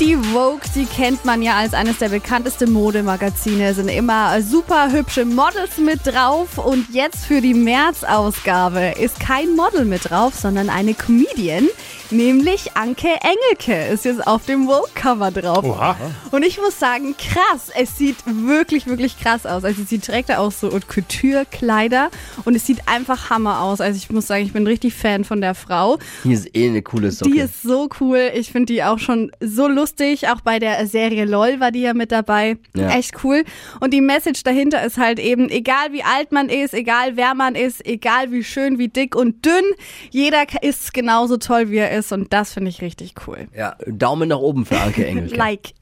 Die Vogue, die kennt man ja als eines der bekanntesten Modemagazine, sind immer super hübsche Models mit drauf und jetzt für die März-Ausgabe ist kein Model mit drauf, sondern eine Comedian, nämlich Anke Engelke ist jetzt auf dem Vogue-Cover drauf. Oha. Und ich muss sagen, krass, es sieht wirklich, wirklich krass aus. Also sie trägt da auch so Haute Couture-Kleider und es sieht einfach Hammer aus. Also ich muss sagen, ich bin richtig Fan von der Frau. Die ist eh eine coole Socke. Die ist so cool. Ich finde die auch schon so lustig. Auch bei der Serie LOL war die ja mit dabei. Ja. Echt cool. Und die Message dahinter ist halt eben, egal wie alt man ist, egal wer man ist, egal wie schön, wie dick und dünn, jeder ist genauso toll, wie er ist. Und das finde ich richtig cool. ja, Daumen nach oben für Anke Engelke. Like.